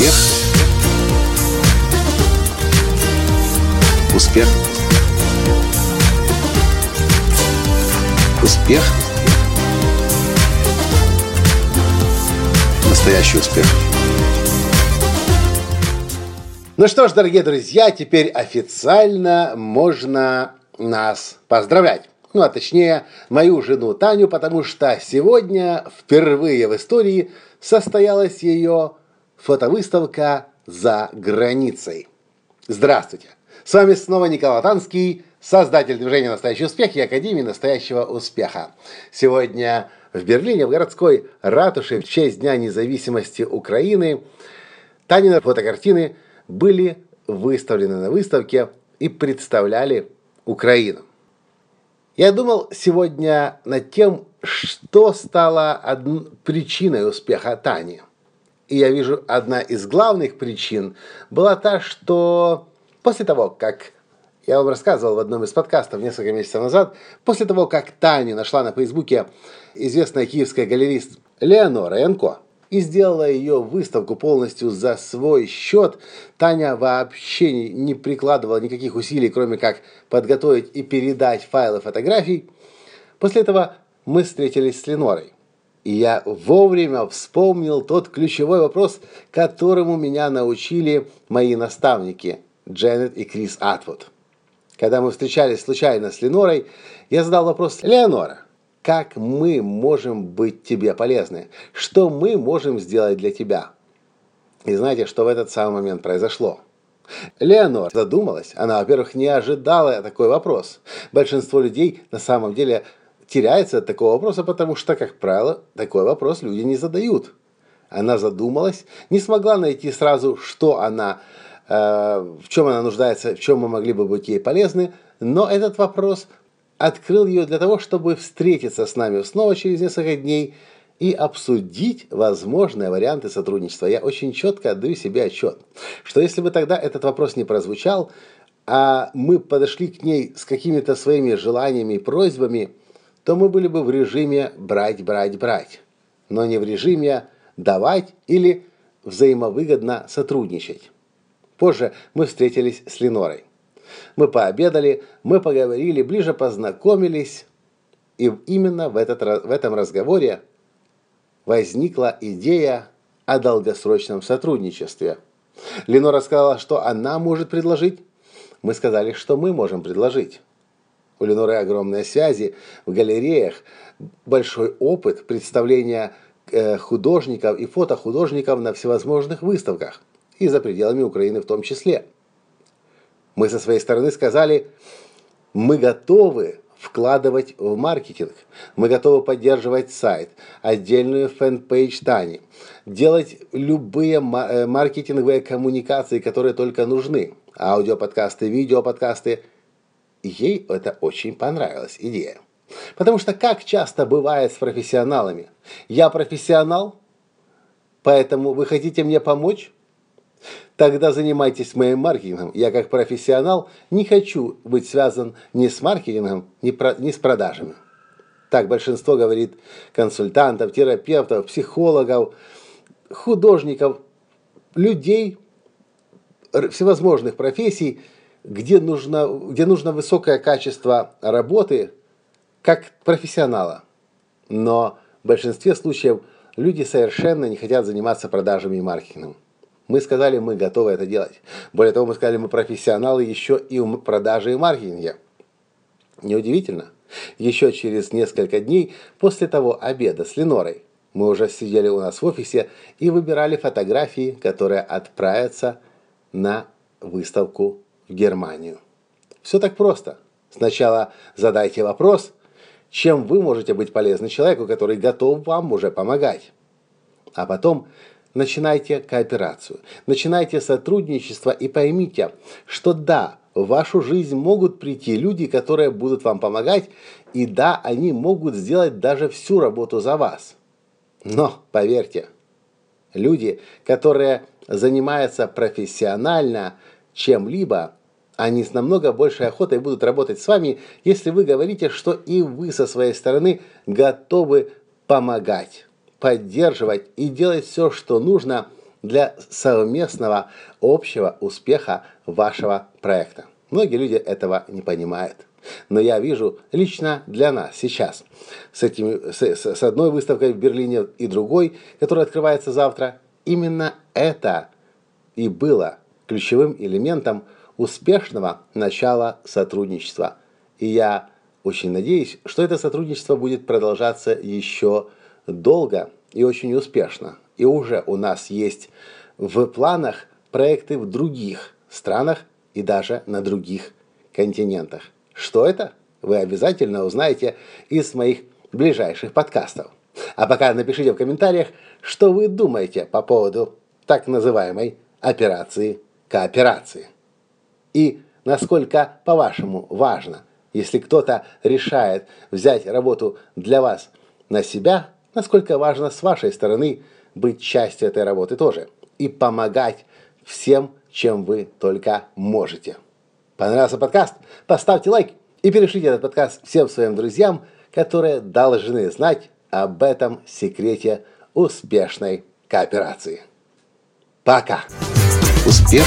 Успех. Успех. Успех. Настоящий успех. Ну что ж, дорогие друзья, теперь официально можно нас поздравлять. Ну, а точнее, мою жену Таню, потому что сегодня впервые в истории состоялась ее фотовыставка за границей. Здравствуйте! С вами снова Николай Танский, создатель движения «Настоящий успех» и Академии «Настоящего успеха». Сегодня в Берлине, в городской ратуше, в честь Дня независимости Украины, Танины фотокартины были выставлены на выставке и представляли Украину. Я думал сегодня над тем, что стало причиной успеха Тани. И я вижу, одна из главных причин была та, что после того, как я вам рассказывал в одном из подкастов несколько месяцев назад, после того, как Таню нашла на Фейсбуке известная киевская галерист Леонора Янко, и сделала ее выставку полностью за свой счет. Таня вообще не прикладывала никаких усилий, кроме как подготовить и передать файлы фотографий. После этого мы встретились с Ленорой. И я вовремя вспомнил тот ключевой вопрос, которому меня научили мои наставники Дженнет и Крис Атвуд. Когда мы встречались случайно с Ленорой, я задал вопрос «Леонора, как мы можем быть тебе полезны, что мы можем сделать для тебя. И знаете, что в этот самый момент произошло? Леонор задумалась. Она, во-первых, не ожидала такой вопрос. Большинство людей на самом деле теряется от такого вопроса, потому что, как правило, такой вопрос люди не задают. Она задумалась, не смогла найти сразу, что она, э, в чем она нуждается, в чем мы могли бы быть ей полезны, но этот вопрос открыл ее для того, чтобы встретиться с нами снова через несколько дней и обсудить возможные варианты сотрудничества. Я очень четко отдаю себе отчет, что если бы тогда этот вопрос не прозвучал, а мы подошли к ней с какими-то своими желаниями и просьбами, то мы были бы в режиме брать, брать, брать, но не в режиме давать или взаимовыгодно сотрудничать. Позже мы встретились с Ленорой. Мы пообедали, мы поговорили, ближе познакомились. И именно в, этот, в этом разговоре возникла идея о долгосрочном сотрудничестве. Ленора сказала, что она может предложить. Мы сказали, что мы можем предложить. У Леноры огромные связи в галереях, большой опыт представления э, художников и фотохудожников на всевозможных выставках и за пределами Украины в том числе. Мы со своей стороны сказали, мы готовы вкладывать в маркетинг. Мы готовы поддерживать сайт, отдельную fan page Тани, делать любые э, маркетинговые коммуникации, которые только нужны. Аудиоподкасты, видеоподкасты. Ей это очень понравилась идея. Потому что как часто бывает с профессионалами? Я профессионал, поэтому вы хотите мне помочь? Тогда занимайтесь моим маркетингом. Я как профессионал не хочу быть связан ни с маркетингом, ни, про, ни с продажами. Так большинство говорит консультантов, терапевтов, психологов, художников, людей всевозможных профессий, где нужно, где нужно высокое качество работы как профессионала. Но в большинстве случаев люди совершенно не хотят заниматься продажами и маркетингом. Мы сказали, мы готовы это делать. Более того, мы сказали, мы профессионалы еще и в продаже и маркетинге. Неудивительно. Еще через несколько дней после того обеда с Ленорой мы уже сидели у нас в офисе и выбирали фотографии, которые отправятся на выставку в Германию. Все так просто. Сначала задайте вопрос, чем вы можете быть полезны человеку, который готов вам уже помогать. А потом начинайте кооперацию, начинайте сотрудничество и поймите, что да, в вашу жизнь могут прийти люди, которые будут вам помогать, и да, они могут сделать даже всю работу за вас. Но, поверьте, люди, которые занимаются профессионально чем-либо, они с намного большей охотой будут работать с вами, если вы говорите, что и вы со своей стороны готовы помогать поддерживать и делать все, что нужно для совместного общего успеха вашего проекта. Многие люди этого не понимают. Но я вижу лично для нас сейчас с, этими, с, с одной выставкой в Берлине и другой, которая открывается завтра, именно это и было ключевым элементом успешного начала сотрудничества. И я очень надеюсь, что это сотрудничество будет продолжаться еще долго и очень успешно. И уже у нас есть в планах проекты в других странах и даже на других континентах. Что это? Вы обязательно узнаете из моих ближайших подкастов. А пока напишите в комментариях, что вы думаете по поводу так называемой операции кооперации. И насколько, по-вашему, важно, если кто-то решает взять работу для вас на себя, насколько важно с вашей стороны быть частью этой работы тоже и помогать всем, чем вы только можете. Понравился подкаст? Поставьте лайк и перешлите этот подкаст всем своим друзьям, которые должны знать об этом секрете успешной кооперации. Пока! Успех!